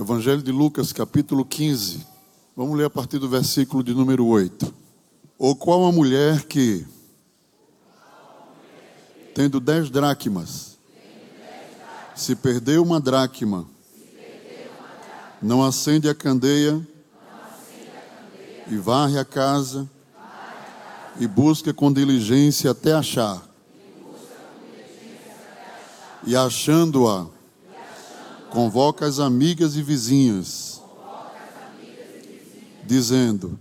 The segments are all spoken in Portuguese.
Evangelho de Lucas, capítulo 15. Vamos ler a partir do versículo de número 8. Ou qual a mulher que, tendo dez dracmas, se perdeu uma dracma, não acende a candeia e varre a casa e busca com diligência até achar. E achando-a, convoca as amigas e vizinhas, dizendo: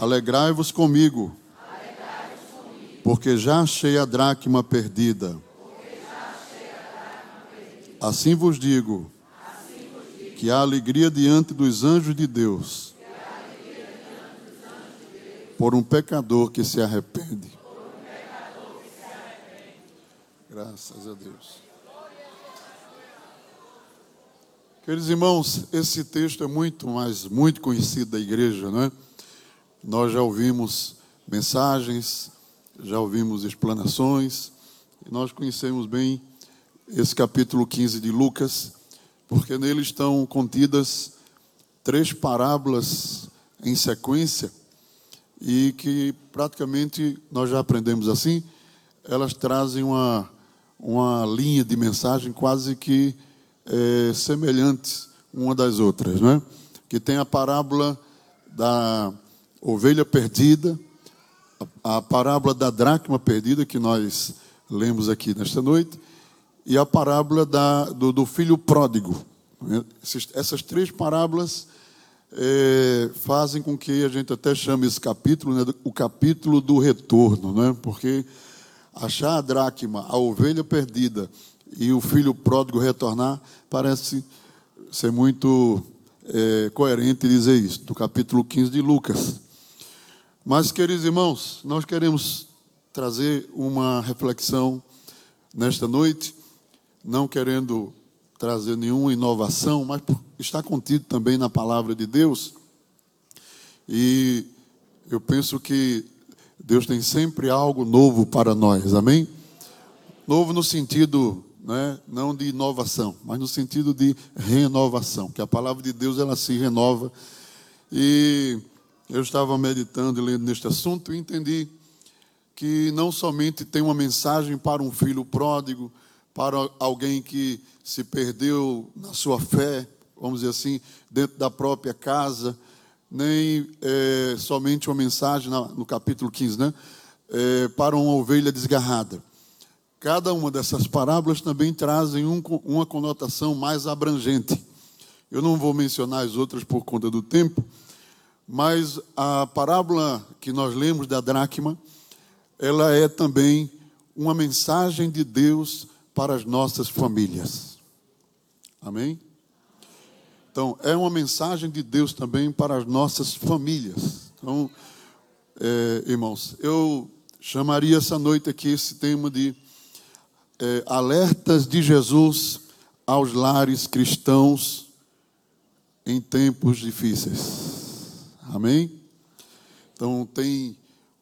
Alegrai-vos comigo, porque já achei a dracma perdida. Assim vos digo, que há alegria diante dos anjos de Deus por um pecador que se arrepende. Graças a Deus. Queridos irmãos, esse texto é muito, mas muito conhecido da igreja, não é? Nós já ouvimos mensagens, já ouvimos explanações, e nós conhecemos bem esse capítulo 15 de Lucas, porque nele estão contidas três parábolas em sequência e que praticamente nós já aprendemos assim, elas trazem uma, uma linha de mensagem quase que é, semelhantes uma das outras, né? Que tem a parábola da ovelha perdida, a, parábola da dracma perdida que nós lemos aqui nesta noite e a parábola da, do, do filho pródigo. Essas, essas três parábolas é, fazem com que a gente até chame esse capítulo né, o capítulo do retorno, né? porque achar a dracma, a ovelha perdida e o filho pródigo retornar, parece ser muito é, coerente dizer isso, do capítulo 15 de Lucas. Mas, queridos irmãos, nós queremos trazer uma reflexão nesta noite, não querendo trazer nenhuma inovação, mas está contido também na palavra de Deus. E eu penso que Deus tem sempre algo novo para nós, amém? Novo no sentido né, não de inovação, mas no sentido de renovação, que a palavra de Deus ela se renova. E eu estava meditando e lendo neste assunto e entendi que não somente tem uma mensagem para um filho pródigo, para alguém que se perdeu na sua fé, vamos dizer assim, dentro da própria casa, nem é, somente uma mensagem no capítulo 15, né? É, para uma ovelha desgarrada. Cada uma dessas parábolas também trazem um, uma conotação mais abrangente. Eu não vou mencionar as outras por conta do tempo, mas a parábola que nós lemos da dracma, ela é também uma mensagem de Deus para as nossas famílias. Amém? Então, é uma mensagem de Deus também para as nossas famílias. Então, é, irmãos, eu chamaria essa noite aqui esse tema de é, alertas de Jesus aos lares cristãos em tempos difíceis. Amém? Então, tem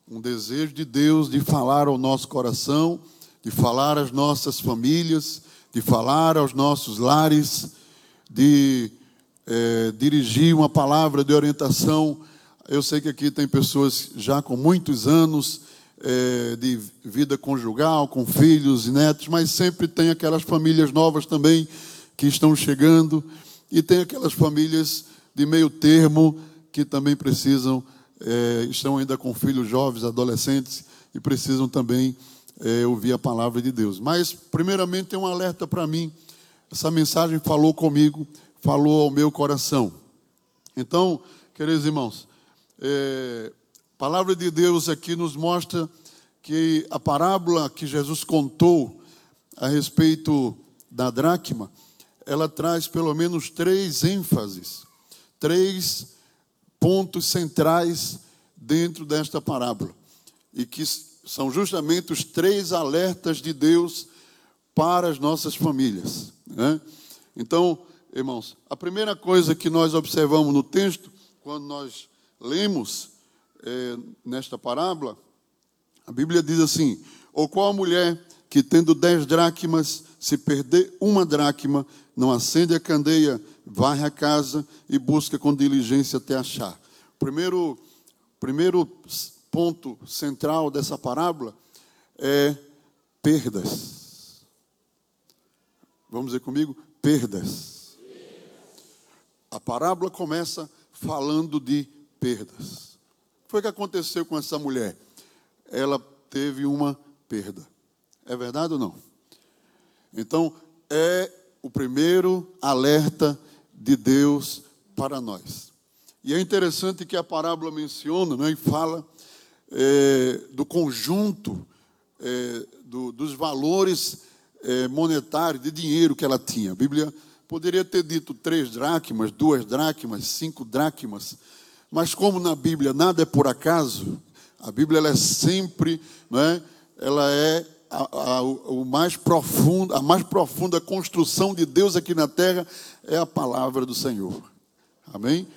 um desejo de Deus de falar ao nosso coração, de falar às nossas famílias, de falar aos nossos lares, de é, dirigir uma palavra de orientação. Eu sei que aqui tem pessoas já com muitos anos é, de vida conjugal, com filhos e netos, mas sempre tem aquelas famílias novas também que estão chegando e tem aquelas famílias de meio termo que também precisam, é, estão ainda com filhos jovens, adolescentes e precisam também é, ouvir a palavra de Deus. Mas, primeiramente, tem um alerta para mim. Essa mensagem falou comigo, falou ao meu coração. Então, queridos irmãos, é, a palavra de Deus aqui nos mostra que a parábola que Jesus contou a respeito da dracma, ela traz pelo menos três ênfases, três pontos centrais dentro desta parábola, e que são justamente os três alertas de Deus para as nossas famílias. Né? Então, irmãos, a primeira coisa que nós observamos no texto, quando nós lemos, é, nesta parábola, a Bíblia diz assim: Ou qual mulher que tendo dez dracmas, se perder uma dracma, não acende a candeia, varre a casa e busca com diligência até achar. Primeiro, primeiro ponto central dessa parábola é perdas. Vamos dizer comigo? Perdas. A parábola começa falando de perdas. Foi que aconteceu com essa mulher? Ela teve uma perda. É verdade ou não? Então, é o primeiro alerta de Deus para nós. E é interessante que a parábola menciona né, e fala é, do conjunto é, do, dos valores é, monetários de dinheiro que ela tinha. A Bíblia poderia ter dito três dracmas, duas dracmas, cinco dracmas, mas como na Bíblia nada é por acaso, a Bíblia ela é sempre, não é? ela é a, a, o mais profundo, a mais profunda construção de Deus aqui na terra é a palavra do Senhor. Amém?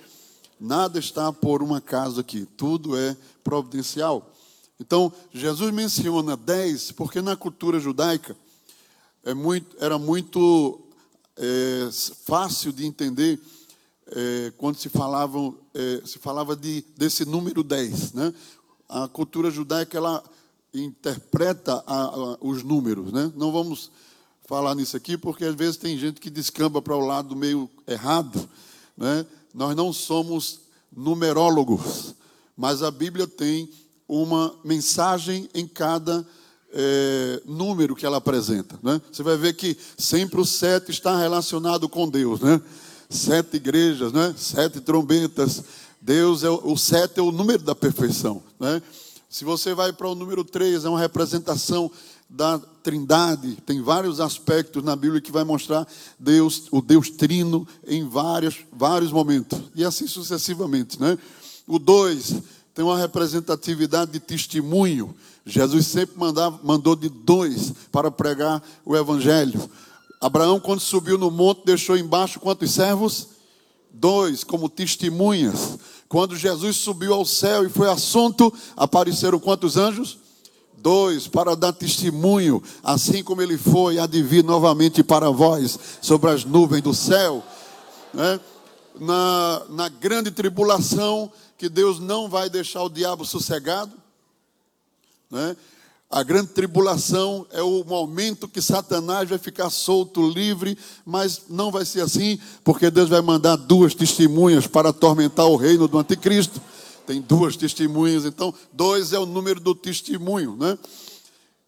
Nada está por um acaso aqui, tudo é providencial. Então, Jesus menciona dez, porque na cultura judaica é muito, era muito é, fácil de entender é, quando se, falavam, é, se falava de, desse número 10. Né? A cultura judaica ela interpreta a, a, os números. Né? Não vamos falar nisso aqui, porque às vezes tem gente que descamba para o lado meio errado. Né? Nós não somos numerólogos, mas a Bíblia tem uma mensagem em cada é, número que ela apresenta. Né? Você vai ver que sempre o sete está relacionado com Deus. Né? Sete igrejas, né? sete trombetas. Deus é o, o sete é o número da perfeição. Né? Se você vai para o número 3, é uma representação da Trindade. Tem vários aspectos na Bíblia que vai mostrar Deus, o Deus Trino em vários, vários momentos. E assim sucessivamente, né? O 2 tem uma representatividade de testemunho. Jesus sempre mandava, mandou de dois para pregar o evangelho. Abraão, quando subiu no monte, deixou embaixo quantos servos? Dois, como testemunhas. Quando Jesus subiu ao céu e foi assunto, apareceram quantos anjos? Dois, para dar testemunho, assim como ele foi, há de vir novamente para vós, sobre as nuvens do céu. Né? Na, na grande tribulação, que Deus não vai deixar o diabo sossegado. Né? A grande tribulação é o momento que Satanás vai ficar solto, livre, mas não vai ser assim, porque Deus vai mandar duas testemunhas para atormentar o reino do anticristo. Tem duas testemunhas, então dois é o número do testemunho, né?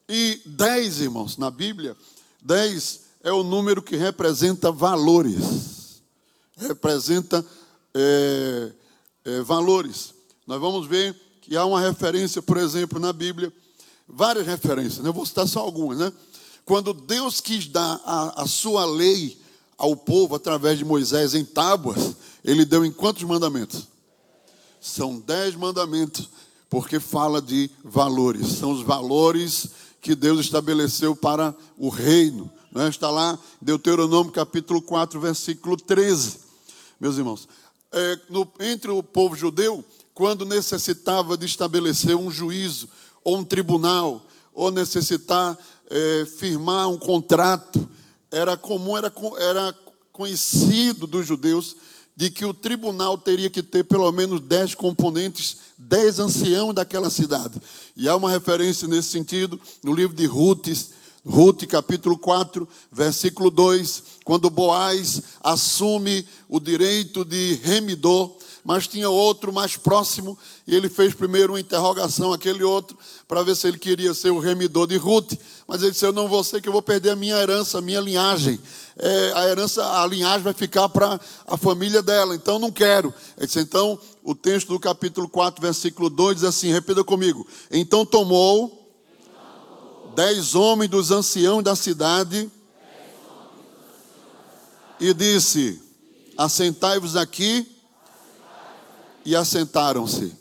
E dez, irmãos, na Bíblia, dez é o número que representa valores, representa é, é, valores. Nós vamos ver que há uma referência, por exemplo, na Bíblia várias referências, né? eu vou citar só algumas, né? Quando Deus quis dar a, a sua lei ao povo através de Moisés em tábuas, ele deu em quantos mandamentos? São dez mandamentos, porque fala de valores, são os valores que Deus estabeleceu para o reino. Né? Está lá, Deuteronômio capítulo 4, versículo 13. Meus irmãos, é, no, entre o povo judeu, quando necessitava de estabelecer um juízo, ou um tribunal, ou necessitar é, firmar um contrato. Era comum, era, era conhecido dos judeus de que o tribunal teria que ter pelo menos dez componentes, dez anciãos daquela cidade. E há uma referência nesse sentido no livro de Ruth, Ruth capítulo 4, versículo 2, quando Boaz assume o direito de remidor, mas tinha outro mais próximo, e ele fez primeiro uma interrogação aquele outro, para ver se ele queria ser o remidor de Ruth, mas ele disse, eu não vou ser que eu vou perder a minha herança, a minha linhagem, é, a herança, a linhagem vai ficar para a família dela, então não quero. Ele disse, então, o texto do capítulo 4, versículo 2 diz assim, repita comigo, então tomou dez homens dos anciãos da cidade e disse, assentai-vos aqui e assentaram-se.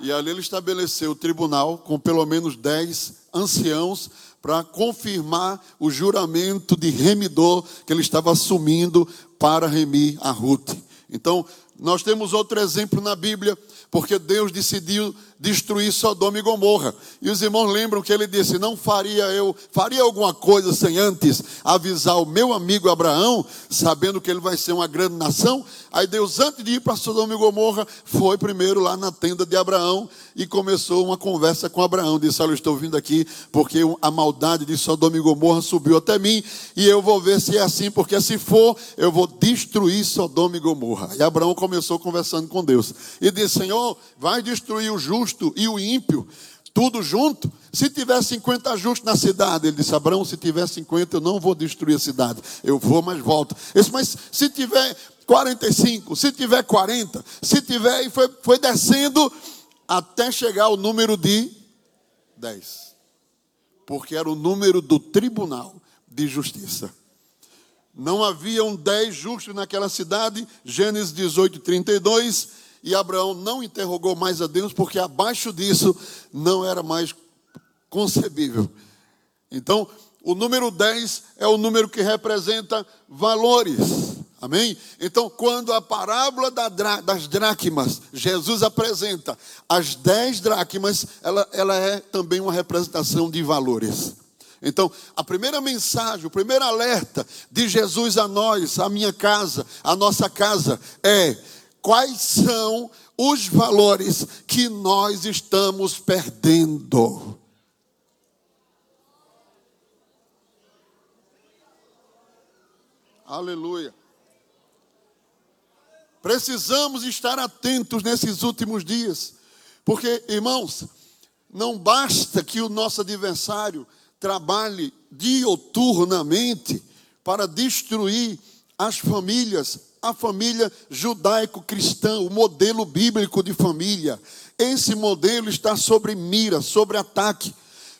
E ali ele estabeleceu o tribunal com pelo menos dez anciãos para confirmar o juramento de remidor que ele estava assumindo para remir a Ruth. Então, nós temos outro exemplo na Bíblia, porque Deus decidiu destruir Sodoma e Gomorra. E os irmãos lembram que ele disse: Não faria eu, faria alguma coisa sem antes avisar o meu amigo Abraão, sabendo que ele vai ser uma grande nação. Aí Deus, antes de ir para Sodoma e Gomorra, foi primeiro lá na tenda de Abraão e começou uma conversa com Abraão. Disse: Olha, eu estou vindo aqui porque a maldade de Sodoma e Gomorra subiu até mim e eu vou ver se é assim, porque se for, eu vou destruir Sodoma e Gomorra. E Abraão começou conversando com Deus e disse: Senhor, vai destruir o justo e o ímpio tudo junto. Se tiver 50 justos na cidade, ele disse: Abraão, se tiver 50, eu não vou destruir a cidade. Eu vou, mas volto. Disse, mas se tiver 45, se tiver 40, se tiver, e foi, foi descendo até chegar ao número de 10. Porque era o número do tribunal de justiça. Não haviam 10 justos naquela cidade, Gênesis 18, 32 e Abraão não interrogou mais a Deus, porque abaixo disso não era mais concebível. Então, o número 10 é o número que representa valores. Amém? Então, quando a parábola das dracmas, Jesus apresenta as dez dracmas, ela, ela é também uma representação de valores. Então, a primeira mensagem, o primeiro alerta de Jesus a nós, a minha casa, a nossa casa, é quais são os valores que nós estamos perdendo. Aleluia. Precisamos estar atentos nesses últimos dias, porque, irmãos, não basta que o nosso adversário trabalhe dioturnamente para destruir as famílias, a família judaico-cristã, o modelo bíblico de família. Esse modelo está sobre mira, sobre ataque.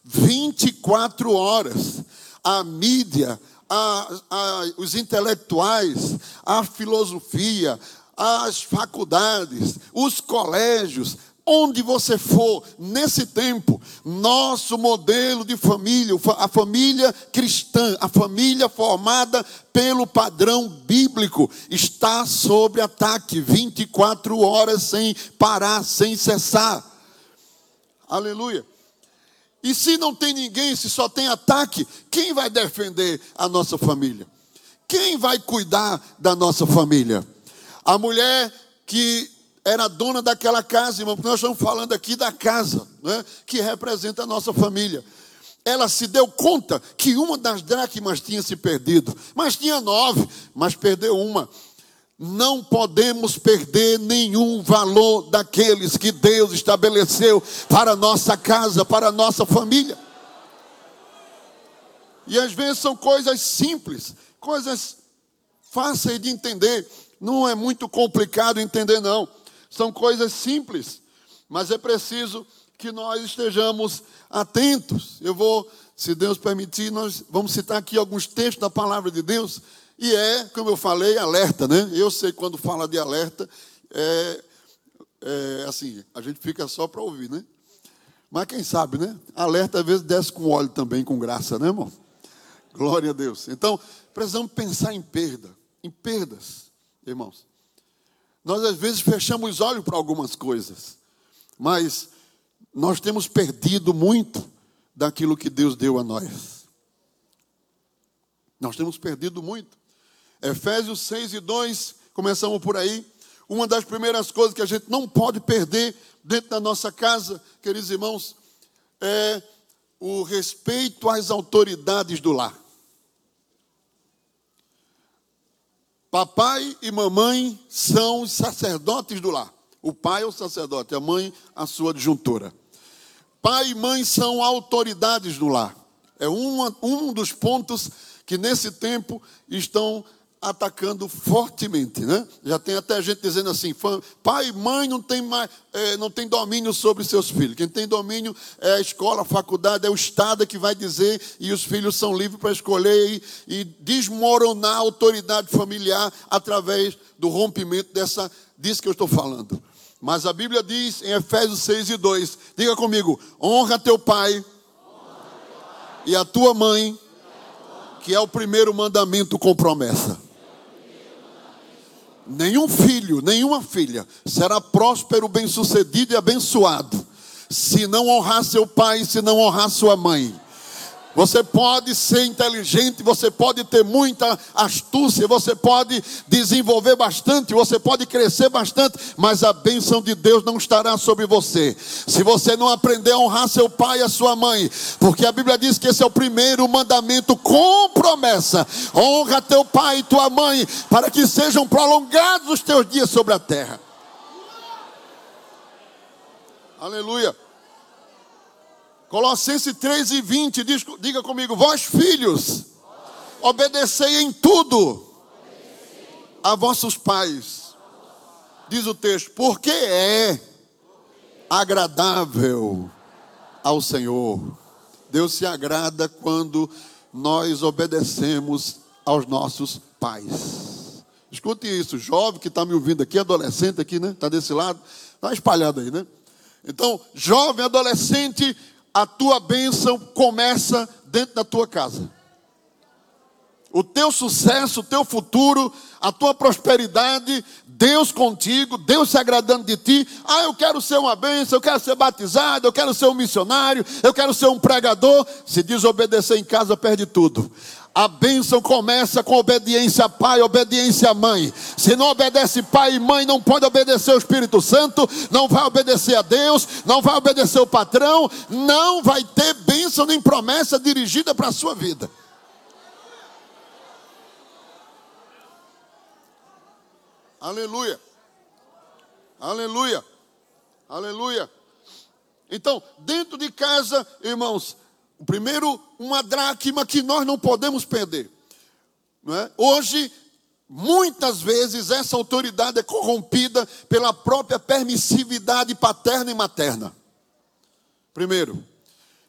24 horas. A mídia, a, a, os intelectuais, a filosofia, as faculdades, os colégios, onde você for, nesse tempo, nosso modelo de família, a família cristã, a família formada pelo padrão bíblico, está sob ataque 24 horas sem parar, sem cessar. Aleluia. E se não tem ninguém, se só tem ataque, quem vai defender a nossa família? Quem vai cuidar da nossa família? A mulher que era dona daquela casa, irmão, porque nós estamos falando aqui da casa, né, que representa a nossa família. Ela se deu conta que uma das dracmas tinha se perdido, mas tinha nove, mas perdeu uma. Não podemos perder nenhum valor daqueles que Deus estabeleceu para a nossa casa, para a nossa família. E às vezes são coisas simples, coisas fáceis de entender. Não é muito complicado entender, não. São coisas simples, mas é preciso que nós estejamos atentos. Eu vou, se Deus permitir, nós vamos citar aqui alguns textos da palavra de Deus. E é, como eu falei, alerta, né? Eu sei quando fala de alerta, é, é assim, a gente fica só para ouvir, né? Mas quem sabe, né? Alerta às vezes desce com óleo também, com graça, né, irmão? Glória a Deus. Então, precisamos pensar em perda, em perdas, irmãos. Nós às vezes fechamos os olhos para algumas coisas, mas nós temos perdido muito daquilo que Deus deu a nós. Nós temos perdido muito. Efésios 6 e 2, começamos por aí. Uma das primeiras coisas que a gente não pode perder dentro da nossa casa, queridos irmãos, é o respeito às autoridades do lar. Papai e mamãe são os sacerdotes do lar. O pai é o sacerdote, a mãe a sua adjuntora. Pai e mãe são autoridades do lar. É uma, um dos pontos que nesse tempo estão atacando fortemente, né? Já tem até gente dizendo assim: pai e mãe não tem mais, é, não tem domínio sobre seus filhos. Quem tem domínio é a escola, a faculdade, é o Estado que vai dizer e os filhos são livres para escolher e, e desmoronar a autoridade familiar através do rompimento dessa disso que eu estou falando. Mas a Bíblia diz em Efésios 6 e 2, diga comigo: honra teu pai, honra teu pai. e a tua mãe, que é o primeiro mandamento com promessa. Nenhum filho, nenhuma filha será próspero, bem-sucedido e abençoado se não honrar seu pai, se não honrar sua mãe. Você pode ser inteligente, você pode ter muita astúcia, você pode desenvolver bastante, você pode crescer bastante, mas a bênção de Deus não estará sobre você. Se você não aprender a honrar seu pai e a sua mãe, porque a Bíblia diz que esse é o primeiro mandamento com promessa: honra teu pai e tua mãe, para que sejam prolongados os teus dias sobre a terra. Aleluia. Colossenses 3 e 20, diz, diga comigo: Vós filhos, obedecei em tudo a vossos pais. Diz o texto, porque é agradável ao Senhor. Deus se agrada quando nós obedecemos aos nossos pais. Escute isso, jovem que está me ouvindo aqui, adolescente aqui, né? Está desse lado, está espalhado aí, né? Então, jovem, adolescente, a tua bênção começa dentro da tua casa. O teu sucesso, o teu futuro, a tua prosperidade, Deus contigo, Deus se agradando de ti. Ah, eu quero ser uma bênção, eu quero ser batizado, eu quero ser um missionário, eu quero ser um pregador. Se desobedecer em casa, perde tudo. A bênção começa com obediência a pai, obediência a mãe. Se não obedece pai e mãe, não pode obedecer o Espírito Santo, não vai obedecer a Deus, não vai obedecer o patrão, não vai ter bênção nem promessa dirigida para a sua vida. Aleluia. Aleluia. Aleluia. Então, dentro de casa, irmãos, primeiro, uma dracma que nós não podemos perder. Não é? Hoje, muitas vezes, essa autoridade é corrompida pela própria permissividade paterna e materna. Primeiro,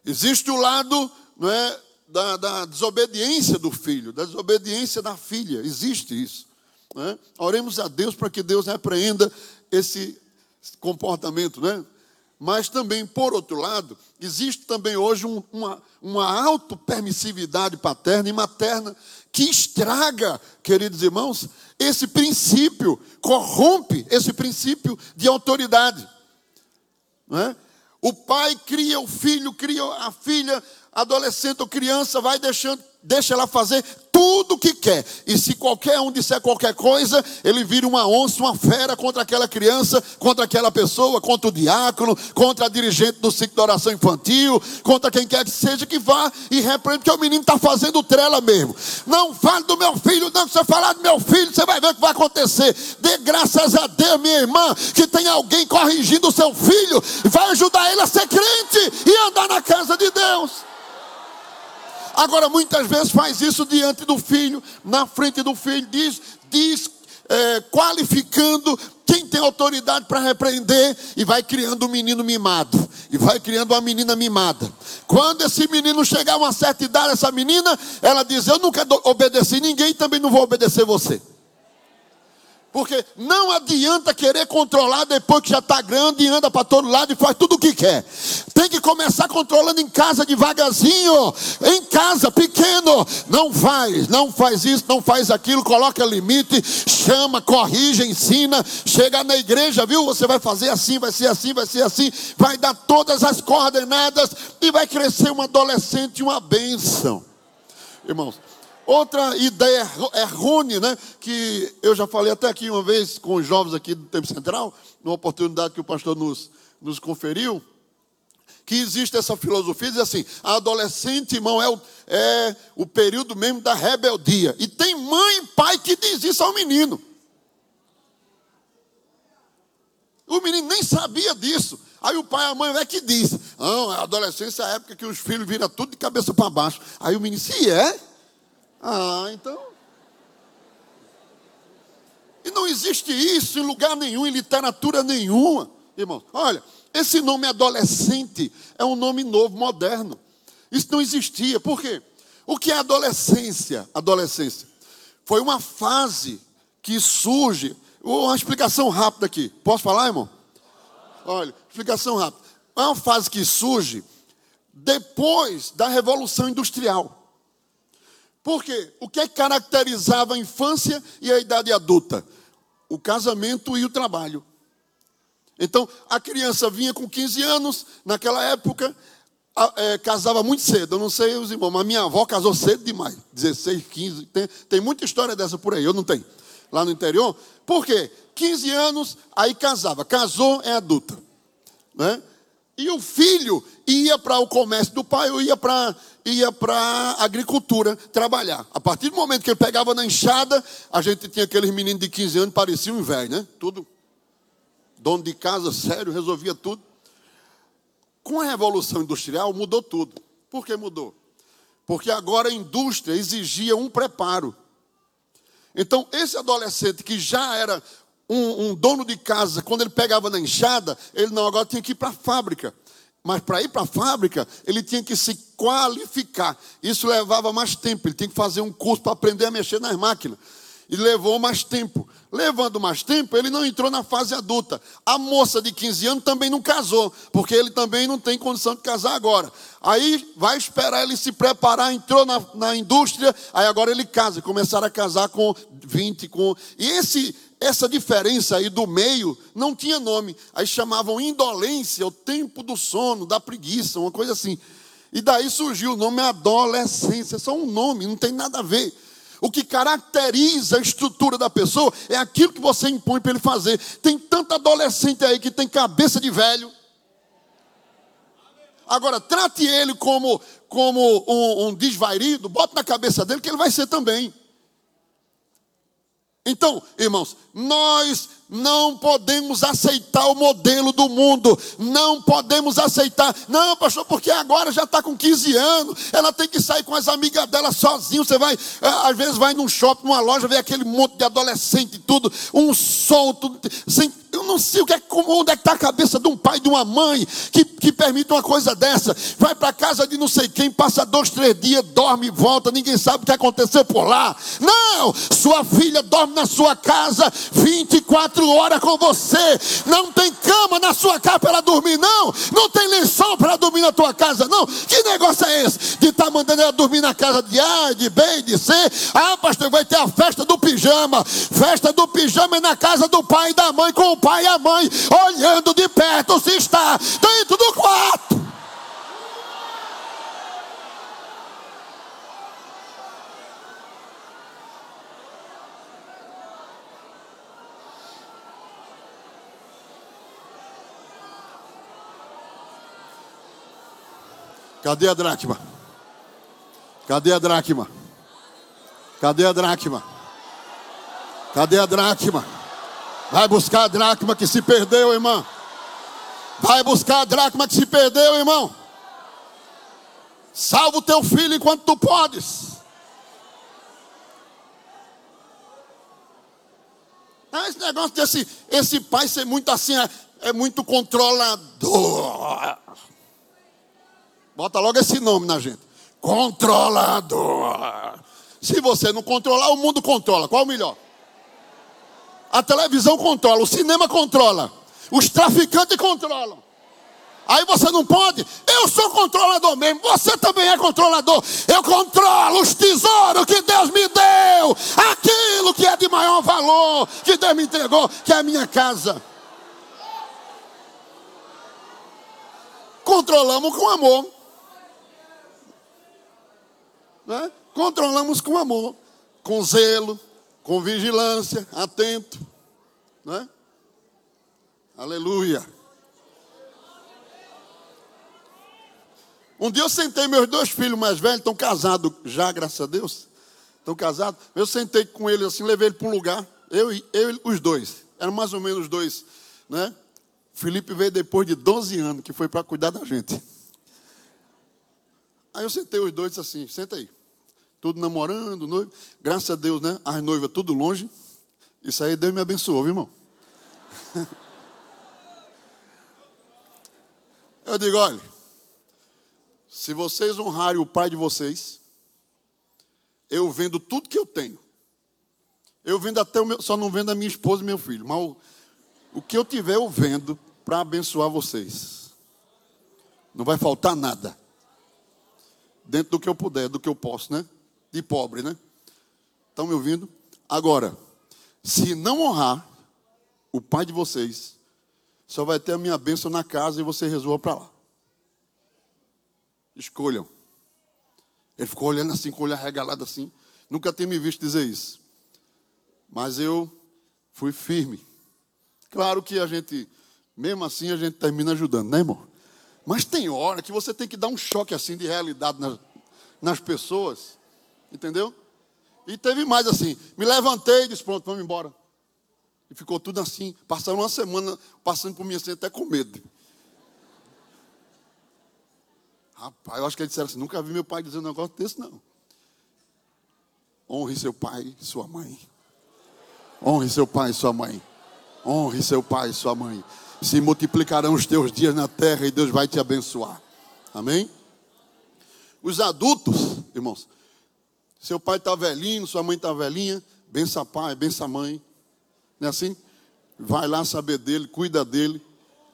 existe o lado não é, da, da desobediência do filho, da desobediência da filha. Existe isso. É? Oremos a Deus para que Deus repreenda esse comportamento, né? Mas também, por outro lado, existe também hoje um, uma, uma autopermissividade paterna e materna que estraga, queridos irmãos, esse princípio, corrompe esse princípio de autoridade. Não é? O pai cria o filho, cria a filha, adolescente ou criança, vai deixando, deixa ela fazer tudo o que quer. E se qualquer um disser qualquer coisa, ele vira uma onça, uma fera contra aquela criança, contra aquela pessoa, contra o diácono, contra a dirigente do ciclo de oração infantil, contra quem quer que seja que vá e repreende, porque o menino está fazendo trela mesmo. Não fale do meu filho, não, se você falar do meu filho, você vai ver o que vai acontecer. Dê graças a Deus, minha irmã, que tem alguém corrigindo o seu filho, vai ajudar ele a ser crente e andar na casa de Deus. Agora, muitas vezes faz isso diante do filho, na frente do filho, diz, diz é, qualificando quem tem autoridade para repreender e vai criando um menino mimado e vai criando uma menina mimada. Quando esse menino chegar a uma certa idade, essa menina, ela diz: Eu nunca obedeci ninguém, também não vou obedecer você. Porque não adianta querer controlar depois que já está grande e anda para todo lado e faz tudo o que quer. Tem que começar controlando em casa devagarzinho, em casa, pequeno. Não faz, não faz isso, não faz aquilo, coloca limite, chama, corrige, ensina. Chega na igreja, viu? Você vai fazer assim, vai ser assim, vai ser assim. Vai dar todas as coordenadas e vai crescer um adolescente, uma bênção. Irmãos, Outra ideia errônea, né, que eu já falei até aqui uma vez com os jovens aqui do Tempo Central, numa oportunidade que o pastor nos, nos conferiu, que existe essa filosofia, diz assim, a adolescente, irmão, é o, é o período mesmo da rebeldia. E tem mãe e pai que diz isso ao menino. O menino nem sabia disso. Aí o pai e a mãe é que diz, não, a adolescência é a época que os filhos viram tudo de cabeça para baixo. Aí o menino, se é, ah, então. E não existe isso em lugar nenhum, em literatura nenhuma. Irmãos, olha, esse nome adolescente é um nome novo, moderno. Isso não existia. Por quê? O que é adolescência? Adolescência foi uma fase que surge. Uma explicação rápida aqui. Posso falar, irmão? Olha, explicação rápida. É uma fase que surge depois da Revolução Industrial. Por quê? O que, caracterizava a infância e a idade adulta? O casamento e o trabalho. Então, a criança vinha com 15 anos, naquela época, é, casava muito cedo. Eu não sei os irmãos, mas minha avó casou cedo demais 16, 15. Tem, tem muita história dessa por aí, eu não tenho. Lá no interior. Por quê? 15 anos, aí casava. Casou, é adulta. Né? E o filho ia para o comércio do pai, ou ia para ia para agricultura trabalhar. A partir do momento que ele pegava na enxada, a gente tinha aqueles meninos de 15 anos, pareciam um velho, né? Tudo dono de casa, sério, resolvia tudo. Com a revolução industrial mudou tudo. Por que mudou? Porque agora a indústria exigia um preparo. Então, esse adolescente que já era um, um dono de casa, quando ele pegava na enxada, ele não, agora tinha que ir para a fábrica. Mas para ir para a fábrica, ele tinha que se qualificar. Isso levava mais tempo, ele tinha que fazer um curso para aprender a mexer nas máquinas. E levou mais tempo. Levando mais tempo, ele não entrou na fase adulta. A moça de 15 anos também não casou, porque ele também não tem condição de casar agora. Aí vai esperar ele se preparar, entrou na, na indústria, aí agora ele casa. Começaram a casar com 20, com. E esse essa diferença aí do meio não tinha nome. Aí chamavam indolência, o tempo do sono, da preguiça, uma coisa assim. E daí surgiu o nome adolescência, só um nome, não tem nada a ver. O que caracteriza a estrutura da pessoa é aquilo que você impõe para ele fazer. Tem tanto adolescente aí que tem cabeça de velho. Agora, trate ele como, como um, um desvairido, bote na cabeça dele que ele vai ser também. Então, irmãos, nós não podemos aceitar o modelo do mundo, não podemos aceitar, não, pastor, porque agora já está com 15 anos, ela tem que sair com as amigas dela sozinho. Você vai, eh, às vezes, vai num shopping, numa loja, vê aquele monte de adolescente e tudo, um solto, sem eu não sei o que é, onde é que está a cabeça de um pai, de uma mãe, que, que permite uma coisa dessa. Vai para casa de não sei quem, passa dois, três dias, dorme volta, ninguém sabe o que aconteceu por lá. Não! Sua filha dorme na sua casa 24 horas com você. Não tem cama na sua casa para dormir, não. Não tem lençol para dormir na tua casa, não. Que negócio é esse? De estar tá mandando ela dormir na casa de A, de B, de C. Ah, pastor, vai ter a festa do pijama. Festa do pijama é na casa do pai e da mãe com o pai e a mãe olhando de perto se está dentro do quarto. Cadê a dracma? Cadê a dracma? Cadê a dracma? Cadê a dracma? Vai buscar a dracma que se perdeu, irmão. Vai buscar a dracma que se perdeu, irmão. Salva o teu filho enquanto tu podes. Ah, esse negócio desse esse pai ser muito assim, é, é muito controlador. Bota logo esse nome na gente. Controlador. Se você não controlar, o mundo controla. Qual o melhor? A televisão controla, o cinema controla, os traficantes controlam. Aí você não pode. Eu sou controlador mesmo. Você também é controlador. Eu controlo os tesouros que Deus me deu. Aquilo que é de maior valor que Deus me entregou, que é a minha casa. Controlamos com amor. Né? Controlamos com amor, com zelo, com vigilância, atento, né? Aleluia. Um dia eu sentei, meus dois filhos mais velhos estão casados já, graças a Deus. Estão casados. Eu sentei com eles assim, levei ele para um lugar. Eu e eu, os dois. Eram mais ou menos dois, né? Felipe veio depois de 12 anos, que foi para cuidar da gente. Aí eu sentei os dois assim, senta aí tudo namorando, noivo. Graças a Deus, né? As noivas tudo longe. Isso aí Deus me abençoou, viu, irmão? Eu digo, olha, se vocês honrarem o pai de vocês, eu vendo tudo que eu tenho. Eu vendo até o meu, só não vendo a minha esposa e meu filho, mas o, o que eu tiver eu vendo para abençoar vocês. Não vai faltar nada. Dentro do que eu puder, do que eu posso, né? De pobre, né? Estão me ouvindo? Agora, se não honrar o pai de vocês, só vai ter a minha bênção na casa e você resolva para lá. Escolham. Ele ficou olhando assim, com o olho arregalado assim. Nunca tinha me visto dizer isso. Mas eu fui firme. Claro que a gente, mesmo assim, a gente termina ajudando, né, irmão? Mas tem hora que você tem que dar um choque assim de realidade nas, nas pessoas. Entendeu? E teve mais assim. Me levantei e disse: pronto, vamos embora. E ficou tudo assim. Passaram uma semana passando por mim assim, até com medo. Rapaz, eu acho que eles disseram assim: nunca vi meu pai dizer um negócio desse, não. Honre seu pai e sua mãe. Honre seu pai e sua mãe. Honre seu pai e sua mãe. Se multiplicarão os teus dias na terra e Deus vai te abençoar. Amém? Os adultos, irmãos, seu pai está velhinho, sua mãe está velhinha, bença pai, bença mãe. Não é assim? Vai lá saber dele, cuida dele.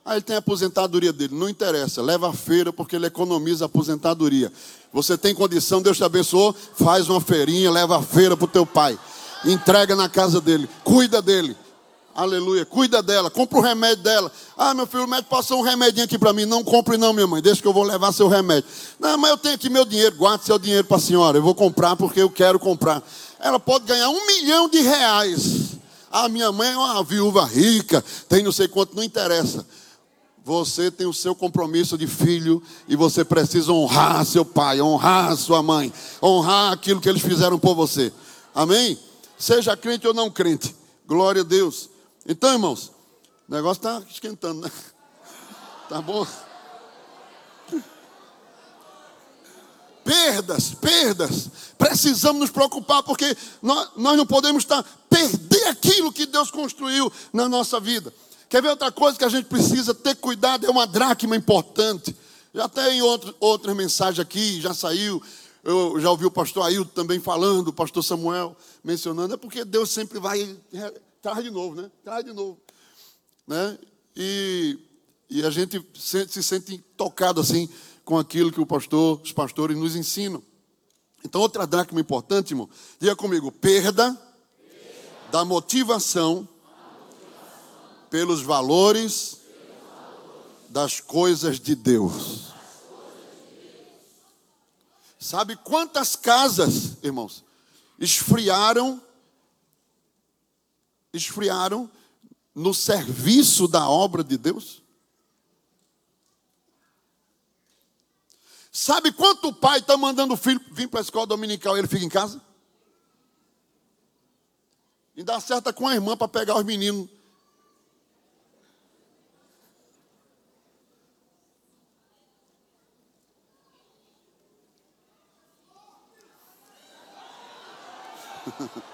Aí ele tem a aposentadoria dele, não interessa, leva a feira porque ele economiza a aposentadoria. Você tem condição, Deus te abençoou, faz uma feirinha, leva a feira para o teu pai. Entrega na casa dele, cuida dele. Aleluia, cuida dela, compra o remédio dela. Ah, meu filho, o médico passou um remedinho aqui para mim. Não compre, não, minha mãe, deixa que eu vou levar seu remédio. Não, mas eu tenho aqui meu dinheiro, guarde seu dinheiro para a senhora. Eu vou comprar porque eu quero comprar. Ela pode ganhar um milhão de reais. Ah, minha mãe é uma viúva rica, tem não sei quanto, não interessa. Você tem o seu compromisso de filho e você precisa honrar seu pai, honrar sua mãe, honrar aquilo que eles fizeram por você. Amém? Seja crente ou não crente. Glória a Deus. Então, irmãos, o negócio está esquentando, né? Tá bom? Perdas, perdas. Precisamos nos preocupar, porque nós, nós não podemos estar perder aquilo que Deus construiu na nossa vida. Quer ver outra coisa que a gente precisa ter cuidado? É uma dracma importante. Já tem outro, outra mensagem aqui, já saiu. Eu já ouvi o pastor Ailton também falando, o pastor Samuel mencionando. É porque Deus sempre vai, traz de novo, né? Traz de novo. Né? E, e a gente se, se sente tocado assim com aquilo que o pastor, os pastores nos ensinam. Então, outra dracma importante, irmão, diga comigo: perda, perda. da motivação pelos valores das coisas de Deus. Sabe quantas casas, irmãos, esfriaram esfriaram no serviço da obra de Deus? Sabe quanto o pai está mandando o filho vir para a escola dominical e ele fica em casa? E dá certa com a irmã para pegar os meninos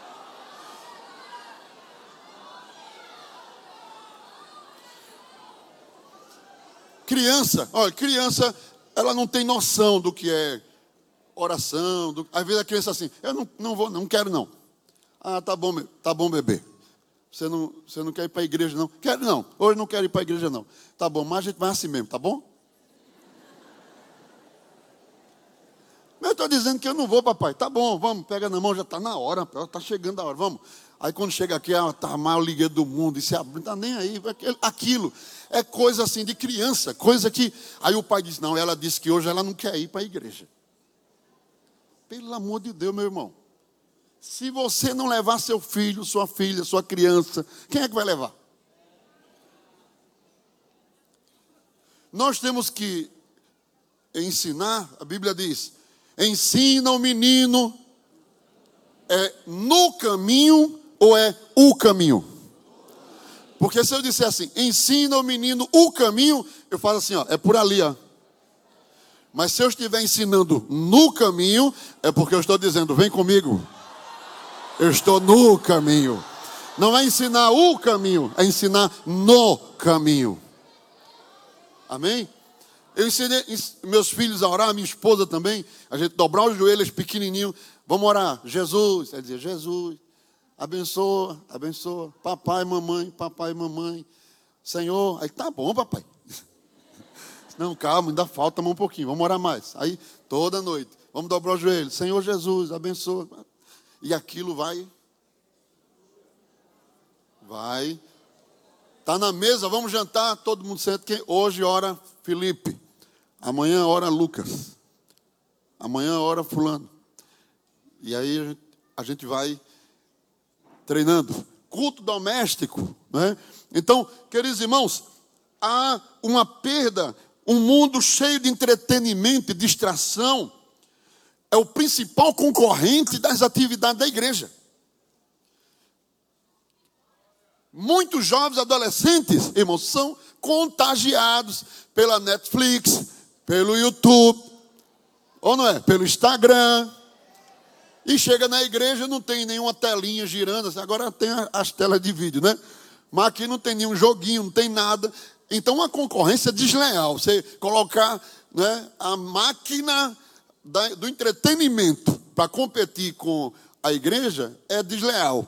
criança, olha, criança, ela não tem noção do que é oração. Do, às vezes a criança assim, eu não, não vou, não quero não. Ah, tá bom, tá bom, bebê. Você não, você não quer ir para a igreja não? Quero não. Hoje não quero ir para a igreja não. Tá bom, mas a gente vai assim mesmo, tá bom? Mas eu estou dizendo que eu não vou, papai. Tá bom, vamos, pega na mão, já está na hora, está chegando a hora, vamos. Aí quando chega aqui, está a maior liga do mundo, e se abre, não está nem aí. Aquilo é coisa assim de criança, coisa que. Aí o pai diz: não, ela disse que hoje ela não quer ir para a igreja. Pelo amor de Deus, meu irmão. Se você não levar seu filho, sua filha, sua criança, quem é que vai levar? Nós temos que ensinar, a Bíblia diz, ensina o menino é no caminho ou é o caminho? Porque se eu disser assim, ensina o menino o caminho, eu falo assim, ó, é por ali, ó. Mas se eu estiver ensinando no caminho, é porque eu estou dizendo, vem comigo. Eu estou no caminho. Não é ensinar o caminho, é ensinar no caminho. Amém? Eu ensinei meus filhos a orar, minha esposa também, a gente dobrar os joelhos pequenininho, vamos orar. Jesus, ele dizia, Jesus, abençoa, abençoa. Papai, mamãe, papai, mamãe. Senhor, aí tá bom, papai. Não, calma, ainda falta um pouquinho, vamos orar mais. Aí, toda noite, vamos dobrar os joelhos. Senhor Jesus, abençoa. E aquilo vai, vai Está na mesa, vamos jantar, todo mundo senta. Que hoje ora Felipe, amanhã ora Lucas, amanhã ora Fulano. E aí a gente vai treinando. Culto doméstico, né? Então, queridos irmãos, há uma perda, um mundo cheio de entretenimento e distração é o principal concorrente das atividades da igreja. Muitos jovens adolescentes, irmãos, são contagiados pela Netflix, pelo YouTube, ou não é? Pelo Instagram. E chega na igreja, não tem nenhuma telinha girando, assim, agora tem as telas de vídeo, né? Mas aqui não tem nenhum joguinho, não tem nada. Então, uma concorrência desleal. Você colocar né, a máquina do entretenimento para competir com a igreja é desleal.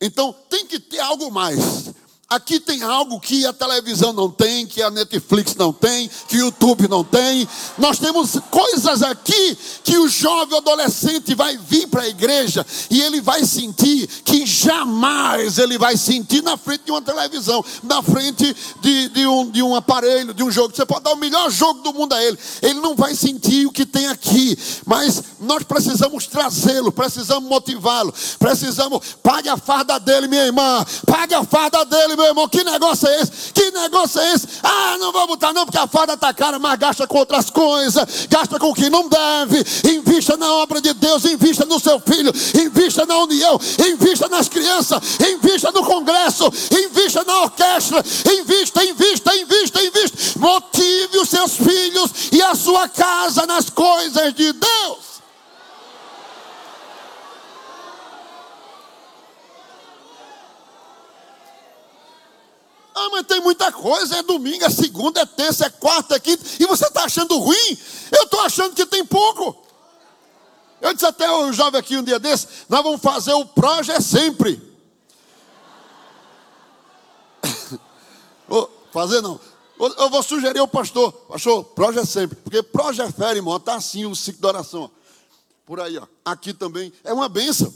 Então tem que ter algo mais. Aqui tem algo que a televisão não tem, que a Netflix não tem, que o YouTube não tem. Nós temos coisas aqui que o jovem adolescente vai vir para a igreja e ele vai sentir que jamais ele vai sentir na frente de uma televisão, na frente de, de, um, de um aparelho, de um jogo. Você pode dar o melhor jogo do mundo a ele, ele não vai sentir o que tem aqui. Mas nós precisamos trazê-lo, precisamos motivá-lo, precisamos. Pague a farda dele, minha irmã, pague a farda dele, meu irmão, que negócio é esse? Que negócio é esse? Ah, não vou botar não, porque a farda está cara, mas gasta com outras coisas, gasta com o que não deve. Invista na obra de Deus, invista no seu filho, invista na união, invista nas crianças, invista no congresso, invista na orquestra, invista, invista, invista, invista. Motive os seus filhos e a sua casa nas coisas de Deus. Ah, mas tem muita coisa, é domingo, é segunda, é terça, é quarta, é quinta, e você está achando ruim? Eu estou achando que tem pouco. Eu disse até o jovem aqui um dia desse, nós vamos fazer o proje sempre. fazer não. Eu vou sugerir ao pastor, pastor, proje sempre, porque proje é férias, irmão, está assim o ciclo da oração. Por aí, ó. Aqui também é uma benção.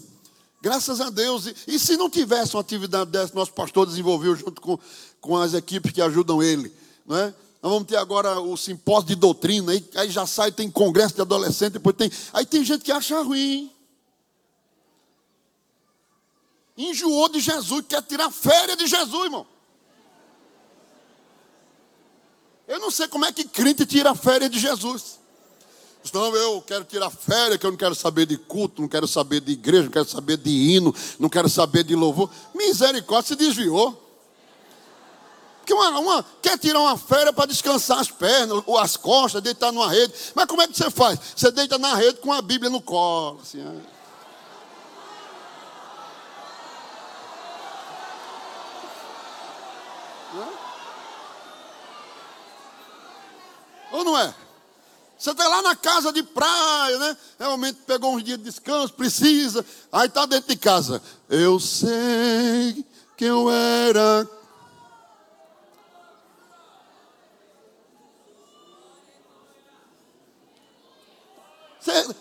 Graças a Deus. E, e, se não tivesse uma atividade dessa, nosso pastor desenvolveu junto com, com as equipes que ajudam ele. Não é? Nós vamos ter agora o simpósio de doutrina, aí, aí já sai, tem congresso de adolescente, depois tem. Aí tem gente que acha ruim. Enjoou de Jesus, quer tirar férias de Jesus, irmão. Eu não sei como é que crente tira férias de Jesus. Não, eu quero tirar férias, que eu não quero saber de culto, não quero saber de igreja, não quero saber de hino, não quero saber de louvor. Misericórdia, se desviou. Porque uma, uma quer tirar uma férias para descansar as pernas, ou as costas, deitar numa rede. Mas como é que você faz? Você deita na rede com a Bíblia no colo. Assim, é. Ou não é? Você está lá na casa de praia, né? Realmente pegou uns dias de descanso, precisa. Aí está dentro de casa. Eu sei que eu era. Você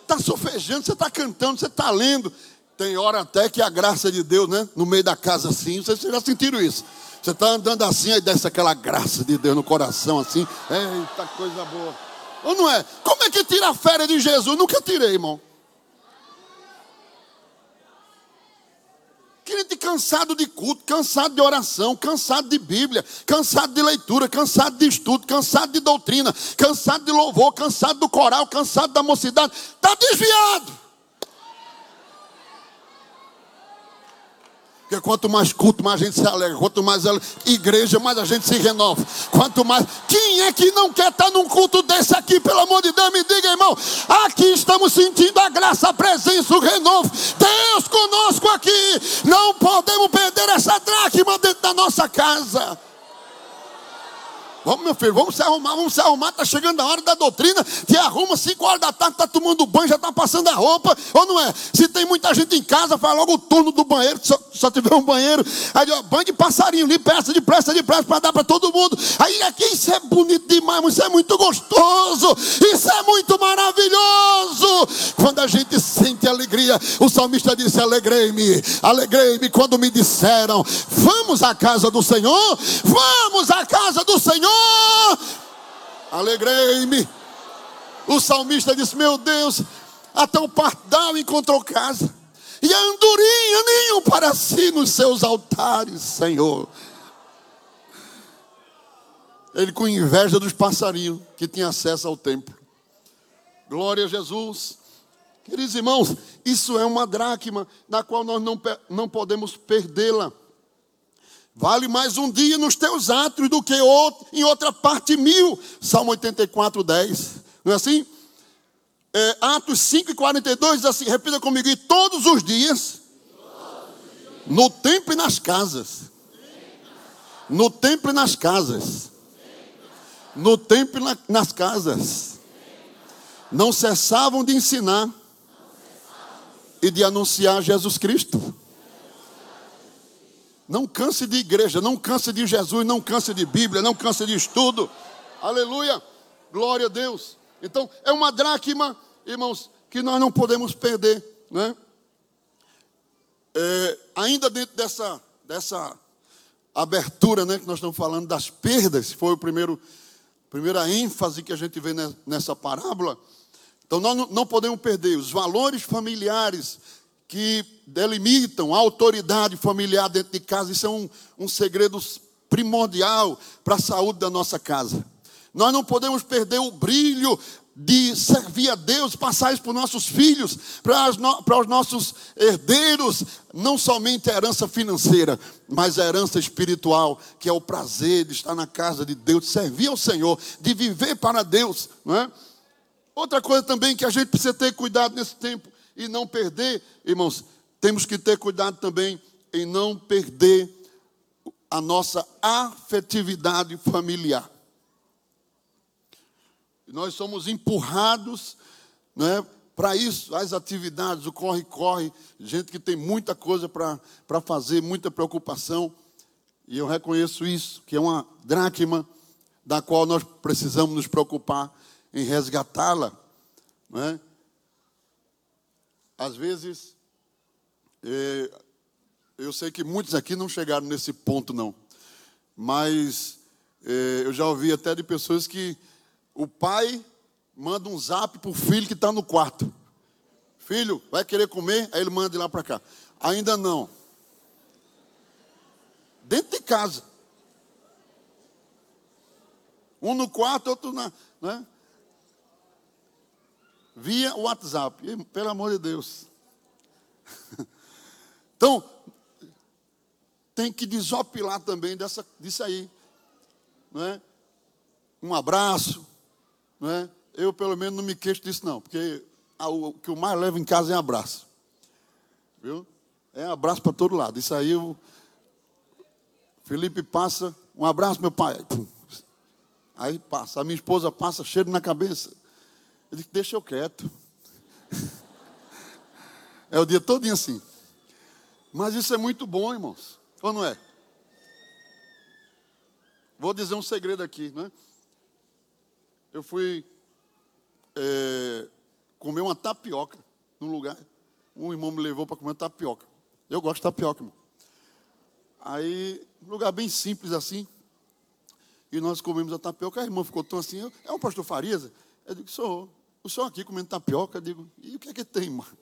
sofejando, você está cantando, você está lendo. Tem hora até que a graça de Deus, né? No meio da casa assim, vocês já sentiram isso. Você está andando assim, aí desce aquela graça de Deus no coração assim. Eita, coisa boa. Ou não é? Como é que tira a férias de Jesus? Nunca tirei, irmão. Crente cansado de culto, cansado de oração, cansado de Bíblia, cansado de leitura, cansado de estudo, cansado de doutrina, cansado de louvor, cansado do coral, cansado da mocidade, está desviado. Porque quanto mais culto, mais a gente se alegra. Quanto mais igreja, mais a gente se renova. Quanto mais. Quem é que não quer estar num culto desse aqui, pelo amor de Deus? Me diga, irmão. Aqui estamos sentindo a graça, a presença, o renovo. Deus conosco aqui. Não podemos perder essa dracma dentro da nossa casa. Vamos, meu filho, vamos se arrumar, vamos se arrumar. Está chegando a hora da doutrina. Te arruma 5 horas da tarde, está tomando banho, já está passando a roupa. Ou não é? Se tem muita gente em casa, faz logo o turno do banheiro, só, só tiver um banheiro. Aí, ó, banho de passarinho, depressa, depressa, depressa, para dar para todo mundo. Aí aqui isso é bonito demais, isso é muito gostoso. Isso é muito maravilhoso. Quando a gente sente alegria, o salmista disse: Alegrei-me, alegrei-me quando me disseram: Vamos à casa do Senhor, vamos à casa do Senhor. Alegrei-me. O salmista disse: Meu Deus, até o pardal encontrou casa, e a andorinha ninho para si nos seus altares, Senhor. Ele com inveja dos passarinhos que tinham acesso ao templo. Glória a Jesus. Queridos irmãos, isso é uma dracma na qual nós não, não podemos perdê-la. Vale mais um dia nos teus átrios do que outro, em outra parte mil. Salmo 84, 10. Não é assim? É, Atos 5 e 42 diz assim: repita comigo, e todos os dias, no templo e nas casas. No templo e nas casas. No templo e nas casas. Não cessavam de ensinar e de anunciar Jesus Cristo. Não canse de igreja, não canse de Jesus, não canse de Bíblia, não canse de estudo. Aleluia. Glória a Deus. Então, é uma dracma, irmãos, que nós não podemos perder, né? É, ainda dentro dessa, dessa abertura, né, que nós estamos falando das perdas, foi o primeiro, primeira ênfase que a gente vê nessa parábola. Então, nós não podemos perder os valores familiares que delimitam a autoridade familiar dentro de casa. Isso é um, um segredo primordial para a saúde da nossa casa. Nós não podemos perder o brilho de servir a Deus, passar isso para os nossos filhos, para, no, para os nossos herdeiros, não somente a herança financeira, mas a herança espiritual, que é o prazer de estar na casa de Deus, de servir ao Senhor, de viver para Deus. Não é? Outra coisa também que a gente precisa ter cuidado nesse tempo e não perder, irmãos, temos que ter cuidado também em não perder a nossa afetividade familiar. Nós somos empurrados né, para isso, as atividades, o corre-corre, gente que tem muita coisa para fazer, muita preocupação. E eu reconheço isso, que é uma dracma da qual nós precisamos nos preocupar em resgatá-la. Não é? Às vezes, é, eu sei que muitos aqui não chegaram nesse ponto, não. Mas é, eu já ouvi até de pessoas que o pai manda um zap para o filho que está no quarto. Filho, vai querer comer? Aí ele manda de lá para cá. Ainda não. Dentro de casa. Um no quarto, outro na. Né? Via WhatsApp. Pelo amor de Deus. Então, tem que desopilar também dessa, disso aí. Não é? Um abraço. Não é? Eu, pelo menos, não me queixo disso, não. Porque o que eu mais levo em casa é abraço. Viu? É abraço para todo lado. Isso aí, o Felipe passa, um abraço, meu pai. Aí passa. A minha esposa passa, cheiro na cabeça. Eu disse, deixa eu quieto. É o dia todinho assim. Mas isso é muito bom, irmãos. Ou não é? Vou dizer um segredo aqui, né? Eu fui é, comer uma tapioca num lugar. Um irmão me levou para comer tapioca. Eu gosto de tapioca, irmão. Aí, um lugar bem simples assim. E nós comemos a tapioca. A irmã ficou tão assim. É um pastor Farias? Eu digo, sou. O senhor aqui comendo tapioca, digo, e o que é que tem, mano?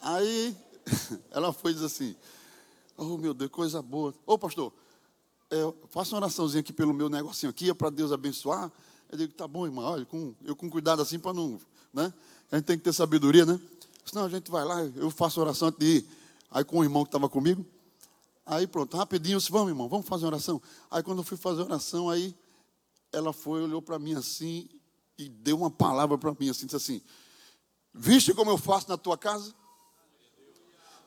Aí ela foi dizer assim, oh meu Deus, coisa boa. Ô pastor, é, faça uma oraçãozinha aqui pelo meu negocinho aqui, é para Deus abençoar. Eu digo, tá bom, irmão, olha, com, eu com cuidado assim para não, né? A gente tem que ter sabedoria, né? Senão a gente vai lá, eu faço oração antes de ir. Aí com o irmão que estava comigo, aí pronto, rapidinho, eu disse, vamos irmão, vamos fazer oração. Aí quando eu fui fazer oração, aí ela foi, olhou para mim assim e deu uma palavra para mim assim, disse assim: Viste como eu faço na tua casa?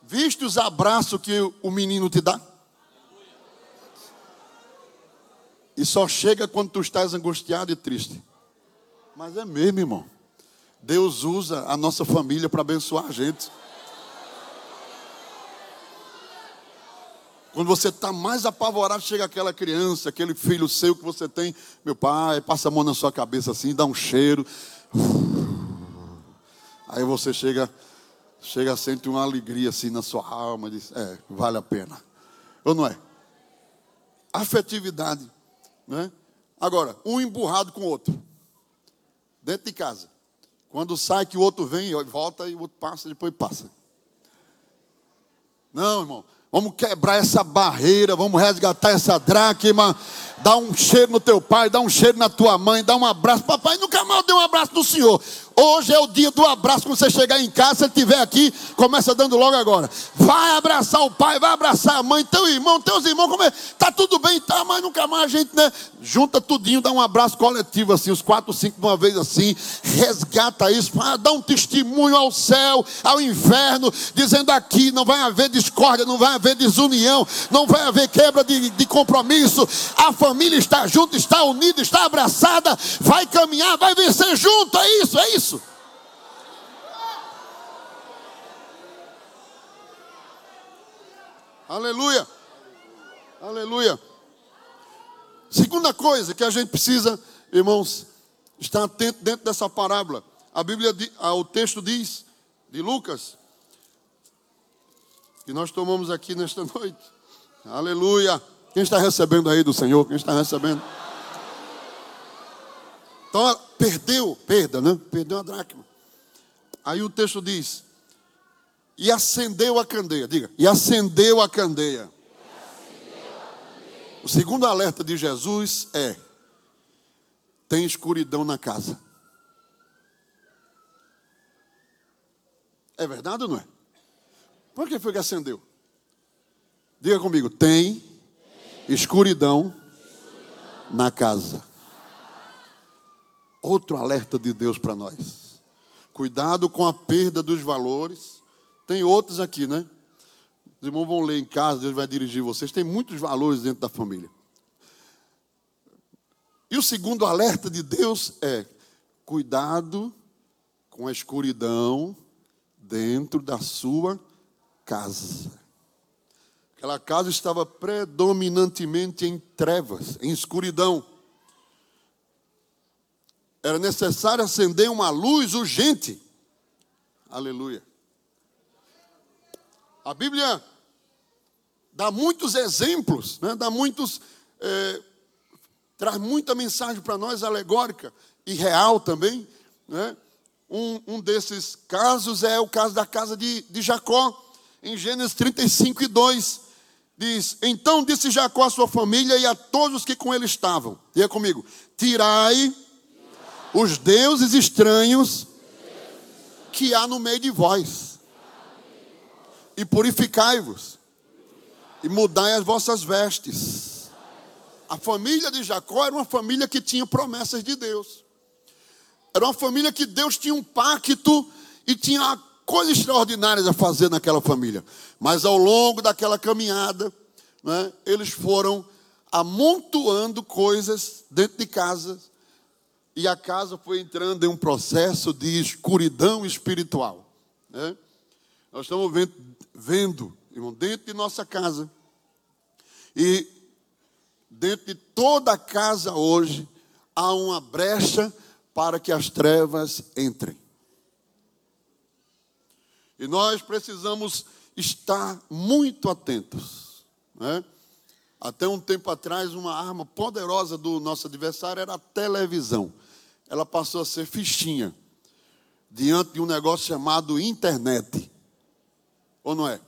Viste os abraços que o menino te dá? E só chega quando tu estás angustiado e triste. Mas é mesmo, irmão. Deus usa a nossa família para abençoar a gente. Quando você está mais apavorado, chega aquela criança, aquele filho seu que você tem, meu pai, passa a mão na sua cabeça assim, dá um cheiro. Aí você chega, chega, sente uma alegria assim na sua alma, diz, é, vale a pena. Ou não é? Afetividade, né? Agora, um emburrado com o outro, dentro de casa. Quando sai que o outro vem, volta e o outro passa, depois passa. Não, irmão. Vamos quebrar essa barreira, vamos resgatar essa dracma. Dá um cheiro no teu pai, dá um cheiro na tua mãe, dá um abraço. Papai nunca mais deu um abraço no Senhor. Hoje é o dia do abraço. Quando você chegar em casa, se ele estiver aqui, começa dando logo agora. Vai abraçar o pai, vai abraçar a mãe, teu irmão, teus irmãos. Como é? Tá tudo bem, tá, mas nunca mais a gente, né? Junta tudinho, dá um abraço coletivo assim, os quatro, cinco de uma vez assim. Resgata isso, dá um testemunho ao céu, ao inferno, dizendo aqui não vai haver discórdia, não vai haver desunião, não vai haver quebra de, de compromisso. A família está junto, está unida, está abraçada, vai caminhar, vai vencer junto. É isso, é isso isso. Aleluia. Aleluia. Segunda coisa que a gente precisa, irmãos, estar atento dentro dessa parábola. A Bíblia, o texto diz, de Lucas, que nós tomamos aqui nesta noite. Aleluia. Quem está recebendo aí do Senhor? Quem está recebendo? Então, perdeu, perda, né? Perdeu a dracma. Aí o texto diz: E acendeu a candeia. Diga, e acendeu a candeia. O segundo alerta de Jesus é: tem escuridão na casa. É verdade ou não é? Por que foi que acendeu? Diga comigo: tem escuridão na casa. Outro alerta de Deus para nós. Cuidado com a perda dos valores. Tem outros aqui, né? Os irmãos vão ler em casa, Deus vai dirigir vocês. Tem muitos valores dentro da família. E o segundo alerta de Deus é: cuidado com a escuridão dentro da sua casa. Aquela casa estava predominantemente em trevas, em escuridão era necessário acender uma luz urgente. Aleluia. A Bíblia dá muitos exemplos, né? dá muitos, é, traz muita mensagem para nós alegórica e real também. Né? Um, um, desses casos é o caso da casa de, de Jacó, em Gênesis 35 e 2. Diz: Então disse Jacó à sua família e a todos os que com ele estavam: Diga comigo, tirai os deuses estranhos que há no meio de vós, e purificai-vos, e mudai as vossas vestes. A família de Jacó era uma família que tinha promessas de Deus, era uma família que Deus tinha um pacto e tinha coisas extraordinárias a fazer naquela família, mas ao longo daquela caminhada, né, eles foram amontoando coisas dentro de casa e a casa foi entrando em um processo de escuridão espiritual. Né? Nós estamos vendo, vendo, irmão, dentro de nossa casa. E dentro de toda a casa hoje há uma brecha para que as trevas entrem. E nós precisamos estar muito atentos. Né? Até um tempo atrás, uma arma poderosa do nosso adversário era a televisão ela passou a ser fichinha diante de um negócio chamado internet. Ou não é?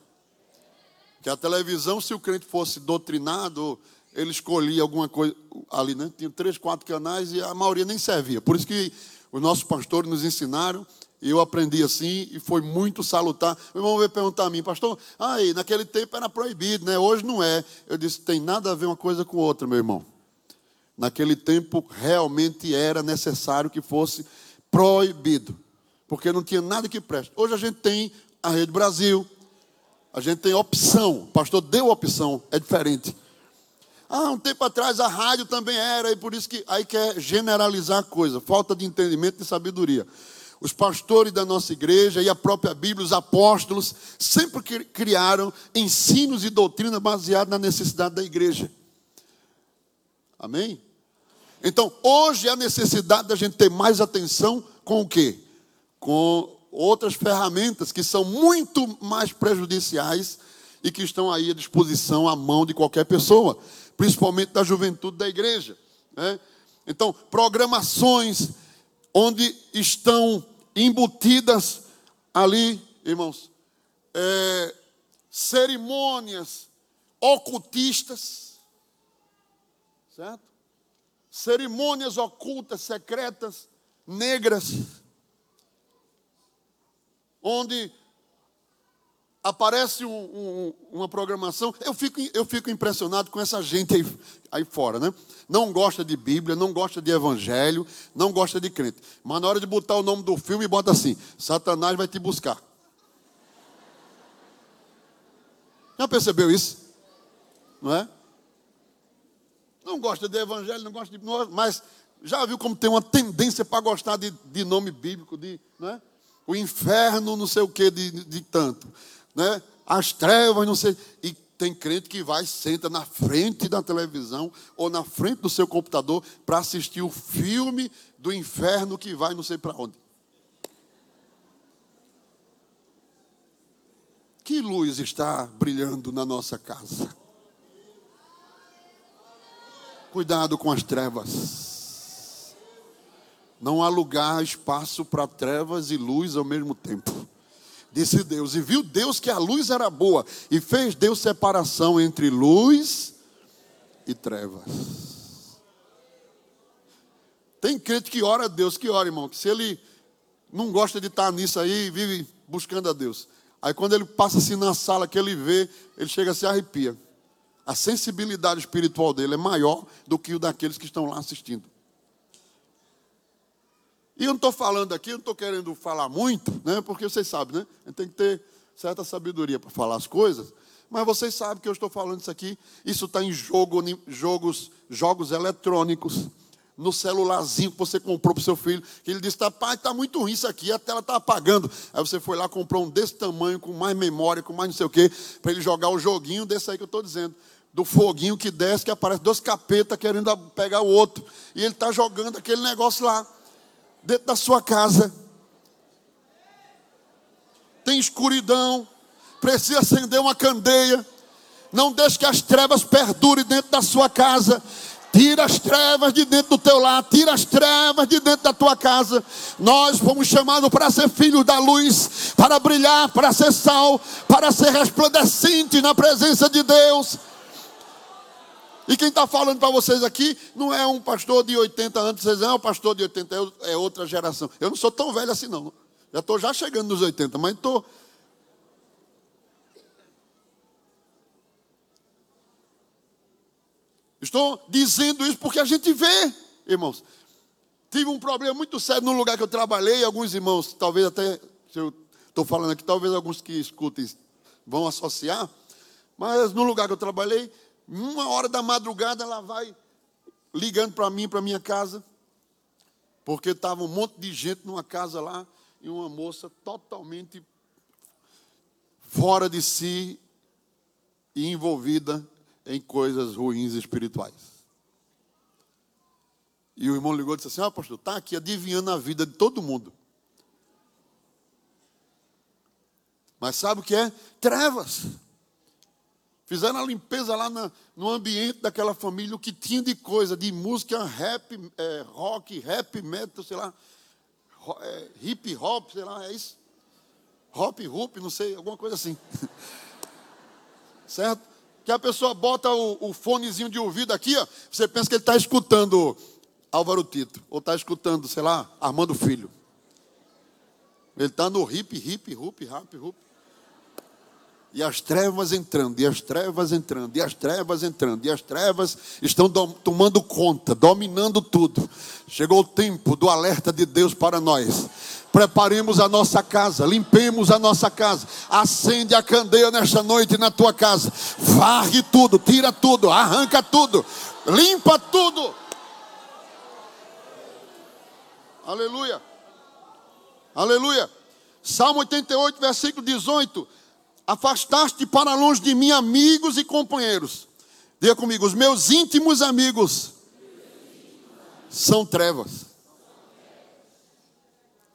Que a televisão, se o crente fosse doutrinado, ele escolhia alguma coisa ali, né? Tinha três, quatro canais e a maioria nem servia. Por isso que os nossos pastores nos ensinaram, eu aprendi assim, e foi muito salutar. O irmão veio perguntar a mim, pastor, aí, naquele tempo era proibido, né? Hoje não é. Eu disse, tem nada a ver uma coisa com outra, meu irmão. Naquele tempo realmente era necessário que fosse proibido, porque não tinha nada que preste. Hoje a gente tem a Rede Brasil, a gente tem opção, o pastor deu opção, é diferente. Ah, um tempo atrás a rádio também era, e por isso que aí quer generalizar a coisa, falta de entendimento e sabedoria. Os pastores da nossa igreja e a própria Bíblia, os apóstolos, sempre criaram ensinos e doutrina baseados na necessidade da igreja. Amém? Então, hoje é a necessidade da gente ter mais atenção com o quê? Com outras ferramentas que são muito mais prejudiciais e que estão aí à disposição, à mão de qualquer pessoa, principalmente da juventude da igreja. Né? Então, programações onde estão embutidas ali, irmãos, é, cerimônias ocultistas, certo? Cerimônias ocultas, secretas, negras, onde aparece um, um, uma programação. Eu fico, eu fico impressionado com essa gente aí, aí fora, né? Não gosta de Bíblia, não gosta de Evangelho, não gosta de crente. Mas na hora de botar o nome do filme, bota assim: Satanás vai te buscar. Já percebeu isso? Não é? Não gosta de Evangelho, não gosta de. Mas já viu como tem uma tendência para gostar de, de nome bíblico, de. Não é? O inferno, não sei o que, de, de tanto né? as trevas, não sei. E tem crente que vai, senta na frente da televisão ou na frente do seu computador para assistir o filme do inferno que vai não sei para onde. Que luz está brilhando na nossa casa? Cuidado com as trevas. Não há lugar, espaço para trevas e luz ao mesmo tempo disse Deus. E viu Deus que a luz era boa. E fez Deus separação entre luz e trevas. Tem crente que ora a Deus, que ora, irmão, que se ele não gosta de estar nisso aí, vive buscando a Deus. Aí quando ele passa assim na sala que ele vê, ele chega a se arrepia. A sensibilidade espiritual dele é maior do que o daqueles que estão lá assistindo. E eu não estou falando aqui, eu não estou querendo falar muito, né? Porque vocês sabem, né? A gente tem que ter certa sabedoria para falar as coisas. Mas vocês sabem que eu estou falando isso aqui. Isso está em jogo, jogos, jogos eletrônicos, no celularzinho que você comprou para o seu filho. Que ele disse: tá, pai, está muito ruim isso aqui, a tela está apagando. Aí você foi lá, comprou um desse tamanho, com mais memória, com mais não sei o quê, para ele jogar o joguinho desse aí que eu estou dizendo. Do foguinho que desce, que aparece dois capetas querendo pegar o outro. E ele está jogando aquele negócio lá dentro da sua casa. Tem escuridão, precisa acender uma candeia. Não deixe que as trevas perdurem dentro da sua casa. Tira as trevas de dentro do teu lar, tira as trevas de dentro da tua casa. Nós fomos chamados para ser filhos da luz, para brilhar, para ser sal, para ser resplandecente na presença de Deus. E quem está falando para vocês aqui não é um pastor de 80 anos, vocês não é um pastor de 80, é outra geração. Eu não sou tão velho assim, não. Já estou já chegando nos 80, mas estou. Estou dizendo isso porque a gente vê, irmãos. Tive um problema muito sério no lugar que eu trabalhei, alguns irmãos, talvez até, se eu estou falando aqui, talvez alguns que escutem vão associar, mas no lugar que eu trabalhei, uma hora da madrugada ela vai ligando para mim, para minha casa, porque estava um monte de gente numa casa lá e uma moça totalmente fora de si e envolvida em coisas ruins espirituais. E o irmão ligou e disse assim: Ah, pastor, está aqui adivinhando a vida de todo mundo. Mas sabe o que é? Trevas. Fizeram a limpeza lá na, no ambiente daquela família, o que tinha de coisa, de música rap, é, rock, rap, metal, sei lá, é, hip hop, sei lá, é isso? Hop, hoop, não sei, alguma coisa assim. certo? Que a pessoa bota o, o fonezinho de ouvido aqui, ó, você pensa que ele está escutando Álvaro Tito, ou está escutando, sei lá, Armando Filho. Ele está no hip, hip, hoop, rap, hoop. E as trevas entrando, e as trevas entrando, e as trevas entrando, e as trevas estão tomando conta, dominando tudo. Chegou o tempo do alerta de Deus para nós. Preparemos a nossa casa, limpemos a nossa casa, acende a candeia nesta noite na tua casa, varre tudo, tira tudo, arranca tudo, limpa tudo. Aleluia, aleluia. Salmo 88, versículo 18: Afastaste para longe de mim amigos e companheiros. Diga comigo, os meus íntimos amigos são trevas.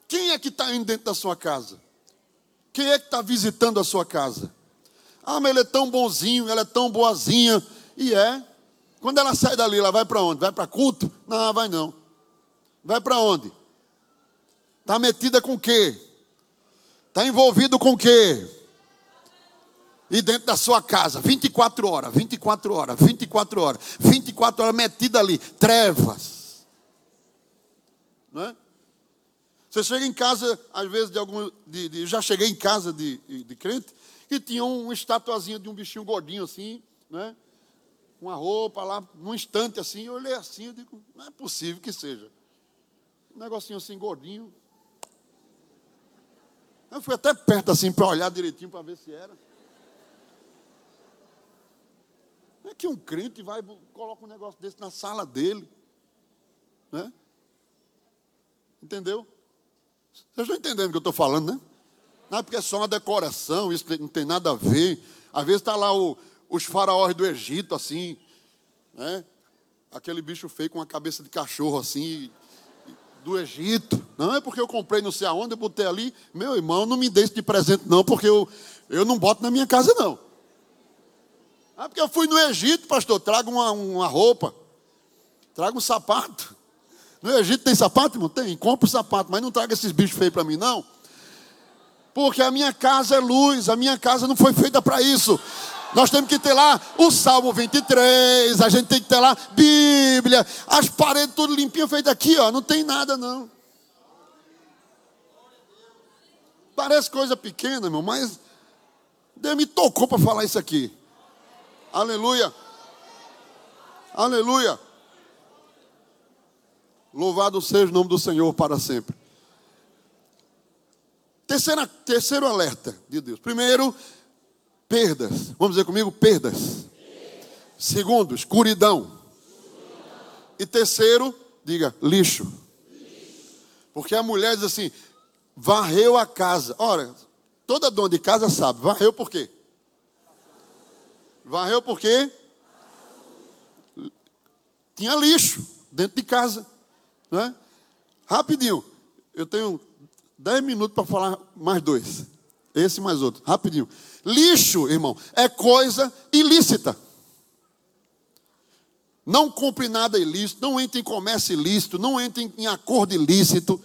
Quem é que está indo dentro da sua casa? Quem é que está visitando a sua casa? Ah, mas ele é tão bonzinho, ela é tão boazinha. E é. Quando ela sai dali, ela vai para onde? Vai para culto? Não, vai não. Vai para onde? Está metida com o quê? Está envolvido com o quê? E dentro da sua casa, 24 horas, 24 horas, 24 horas, 24 horas metida ali, trevas. Não é? Você chega em casa, às vezes, de algum. De, de, já cheguei em casa de, de crente, que tinha uma estatuazinha de um bichinho gordinho assim, né? Uma roupa lá, num instante assim, eu olhei assim, eu digo, não é possível que seja. Um negocinho assim gordinho. Eu fui até perto assim para olhar direitinho para ver se era. Não é que um crente vai coloca um negócio desse na sala dele, né? Entendeu? Vocês estão entendendo o que eu estou falando, né? Não é porque é só uma decoração, isso não tem nada a ver. Às vezes está lá o, os faraós do Egito, assim, né? Aquele bicho feio com a cabeça de cachorro, assim, do Egito. Não é porque eu comprei não sei aonde, eu botei ali. Meu irmão, não me dê isso de presente, não, porque eu, eu não boto na minha casa, não. Ah, porque eu fui no Egito, pastor, traga uma, uma roupa, traga um sapato. No Egito tem sapato, irmão? Tem. Compra o sapato, mas não traga esses bichos feios para mim, não. Porque a minha casa é luz, a minha casa não foi feita para isso. Nós temos que ter lá o Salmo 23, a gente tem que ter lá Bíblia, as paredes tudo limpinho feito aqui, ó, não tem nada não. Parece coisa pequena, irmão, mas Deus me tocou para falar isso aqui. Aleluia. Aleluia. Louvado seja o nome do Senhor para sempre. Terceira, terceiro alerta de Deus. Primeiro, perdas. Vamos dizer comigo? Perdas. Segundo, escuridão. E terceiro, diga, lixo. Porque a mulher diz assim: varreu a casa. Ora, toda dona de casa sabe, varreu por quê? Varreu por quê? Tinha lixo dentro de casa. Né? Rapidinho. Eu tenho dez minutos para falar mais dois. Esse mais outro. Rapidinho. Lixo, irmão, é coisa ilícita. Não compre nada ilícito, não entre em comércio ilícito, não entre em acordo ilícito,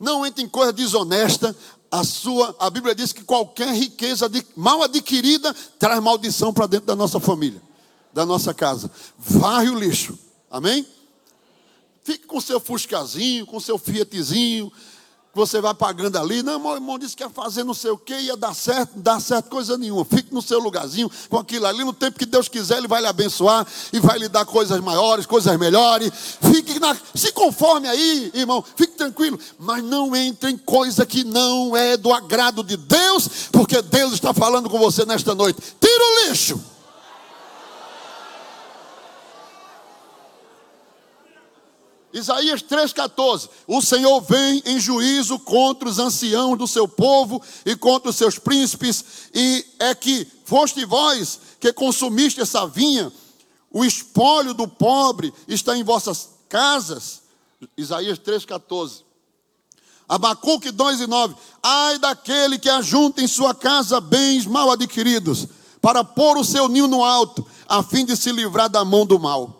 não entre em coisa desonesta. A sua, a Bíblia diz que qualquer riqueza mal adquirida traz maldição para dentro da nossa família, da nossa casa. Varre o lixo. Amém? Fique com seu Fuscazinho, com seu Fiatzinho, você vai pagando ali. Não, meu irmão disse que ia fazer não sei o que, ia dar certo, não dá certo coisa nenhuma. Fique no seu lugarzinho, com aquilo ali. No tempo que Deus quiser, Ele vai lhe abençoar e vai lhe dar coisas maiores, coisas melhores. Fique na, se conforme aí, irmão, fique tranquilo. Mas não entre em coisa que não é do agrado de Deus, porque Deus está falando com você nesta noite. Tira o lixo. Isaías 3,14: O Senhor vem em juízo contra os anciãos do seu povo e contra os seus príncipes, e é que foste vós que consumiste essa vinha, o espólio do pobre está em vossas casas. Isaías 3,14. Abacuque 2 e 9. Ai daquele que ajunta em sua casa bens mal adquiridos, para pôr o seu ninho no alto, a fim de se livrar da mão do mal.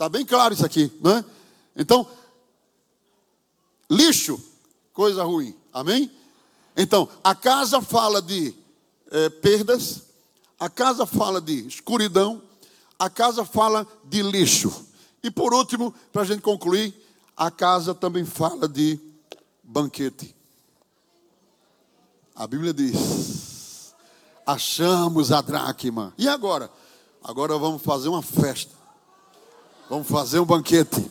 Está bem claro isso aqui, não é? Então, lixo, coisa ruim. Amém? Então, a casa fala de é, perdas, a casa fala de escuridão, a casa fala de lixo. E por último, para a gente concluir, a casa também fala de banquete. A Bíblia diz achamos a dracma. E agora? Agora vamos fazer uma festa. Vamos fazer um banquete.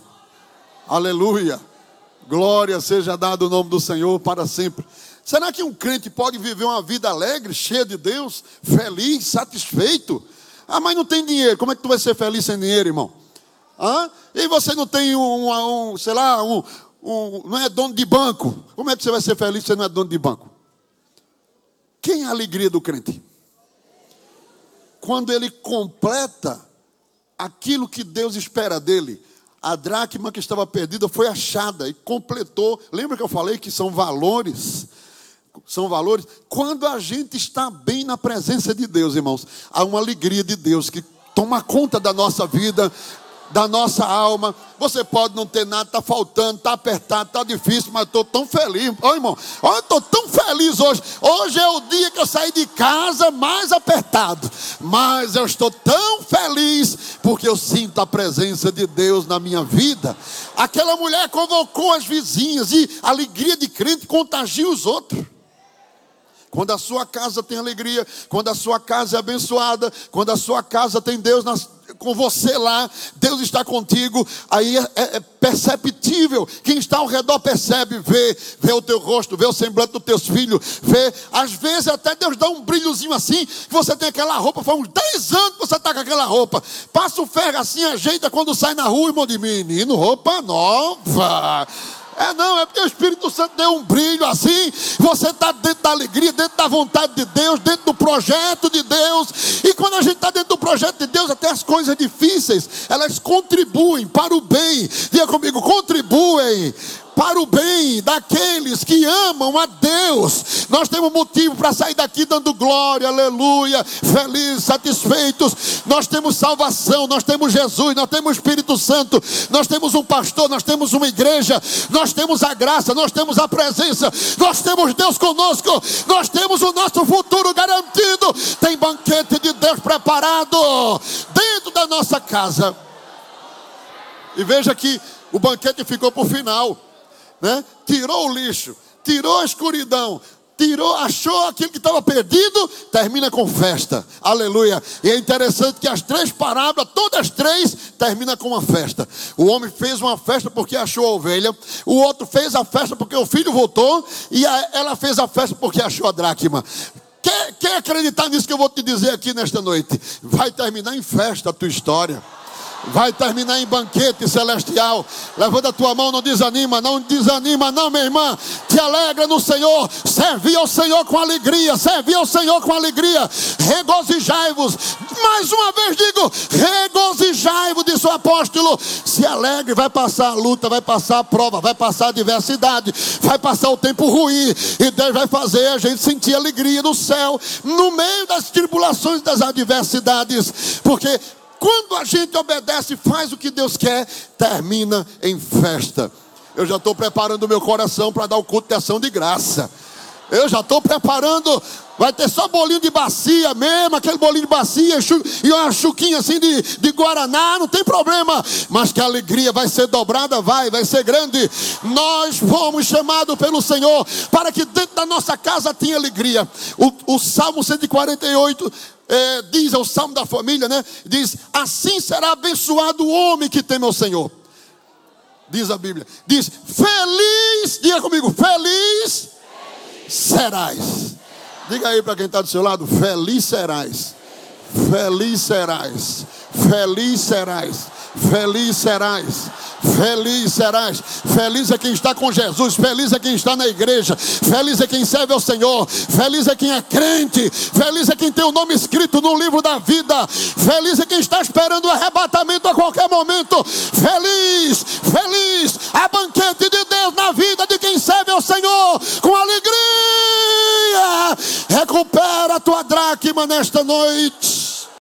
Aleluia. Glória seja dado o nome do Senhor para sempre. Será que um crente pode viver uma vida alegre, cheia de Deus, feliz, satisfeito? Ah, mas não tem dinheiro. Como é que tu vai ser feliz sem dinheiro, irmão? Hã? E você não tem um, um sei lá, um, um, não é dono de banco. Como é que você vai ser feliz se não é dono de banco? Quem é a alegria do crente? Quando ele completa aquilo que Deus espera dele. A dracma que estava perdida foi achada e completou. Lembra que eu falei que são valores? São valores. Quando a gente está bem na presença de Deus, irmãos, há uma alegria de Deus que toma conta da nossa vida, da nossa alma. Você pode não ter nada, está faltando, está apertado, está difícil, mas estou tão feliz. Ô irmão, eu estou tão feliz hoje. Hoje é o dia que eu saí de casa mais apertado. Mas eu estou tão feliz porque eu sinto a presença de Deus na minha vida. Aquela mulher convocou as vizinhas e a alegria de crente contagia os outros. Quando a sua casa tem alegria, quando a sua casa é abençoada, quando a sua casa tem Deus nas, com você lá, Deus está contigo, aí é, é, é, perceptível. Quem está ao redor percebe, vê, vê o teu rosto, vê o semblante dos teus filhos, vê. Às vezes até Deus dá um brilhozinho assim, que você tem aquela roupa, faz uns 10 anos que você está com aquela roupa. Passa o ferro assim, ajeita quando sai na rua, irmão de menino, roupa nova. É não, é porque o Espírito Santo deu um brilho assim. Você está dentro da alegria, dentro da vontade de Deus, dentro do projeto de Deus. E quando a gente está dentro do projeto de Deus, até as coisas difíceis, elas contribuem para o bem. Diga comigo, contribuem para o bem daqueles que amam a Deus. Nós temos motivo para sair daqui dando glória, aleluia, felizes, satisfeitos. Nós temos salvação, nós temos Jesus, nós temos Espírito Santo, nós temos um pastor, nós temos uma igreja, nós temos a graça, nós temos a presença, nós temos Deus conosco, nós temos o nosso futuro garantido. Tem banquete de Deus preparado dentro da nossa casa. E veja que o banquete ficou para o final né? tirou o lixo, tirou a escuridão, tirou, achou aquilo que estava perdido, termina com festa. Aleluia. E é interessante que as três parábolas, todas três, termina com uma festa. O homem fez uma festa porque achou a ovelha, o outro fez a festa porque o filho voltou, e a, ela fez a festa porque achou a dracma. Quer, quer acreditar nisso que eu vou te dizer aqui nesta noite? Vai terminar em festa a tua história vai terminar em banquete celestial. Levanta a tua mão, não desanima, não desanima, não, minha irmã. Te alegra no Senhor, serve ao Senhor com alegria, serve ao Senhor com alegria. Regozijai-vos, mais uma vez digo: regozijai-vos, disse o apóstolo. Se alegre, vai passar a luta, vai passar a prova, vai passar a adversidade, vai passar o tempo ruim, e Deus vai fazer a gente sentir alegria no céu, no meio das tribulações, das adversidades, porque quando a gente obedece e faz o que Deus quer, termina em festa. Eu já estou preparando o meu coração para dar o culto de ação de graça. Eu já estou preparando. Vai ter só bolinho de bacia mesmo, aquele bolinho de bacia e uma chuquinha assim de, de Guaraná, não tem problema. Mas que a alegria vai ser dobrada, vai, vai ser grande. Nós fomos chamados pelo Senhor para que dentro da nossa casa tenha alegria. O, o Salmo 148 é, diz, é o Salmo da família, né? Diz: Assim será abençoado o homem que teme ao Senhor. Diz a Bíblia. Diz: Feliz, diga comigo, feliz, feliz. serás. Diga aí para quem está do seu lado: Feliz serás. Feliz serás. Feliz serás. Feliz serás. Feliz serás. Feliz é quem está com Jesus. Feliz é quem está na igreja. Feliz é quem serve ao Senhor. Feliz é quem é crente. Feliz é quem tem o nome escrito no livro da vida. Feliz é quem está esperando o arrebatamento a qualquer momento. Feliz, feliz. A banquete de Deus na vida de quem serve ao Senhor com alegria. Recupera a tua dracma nesta noite.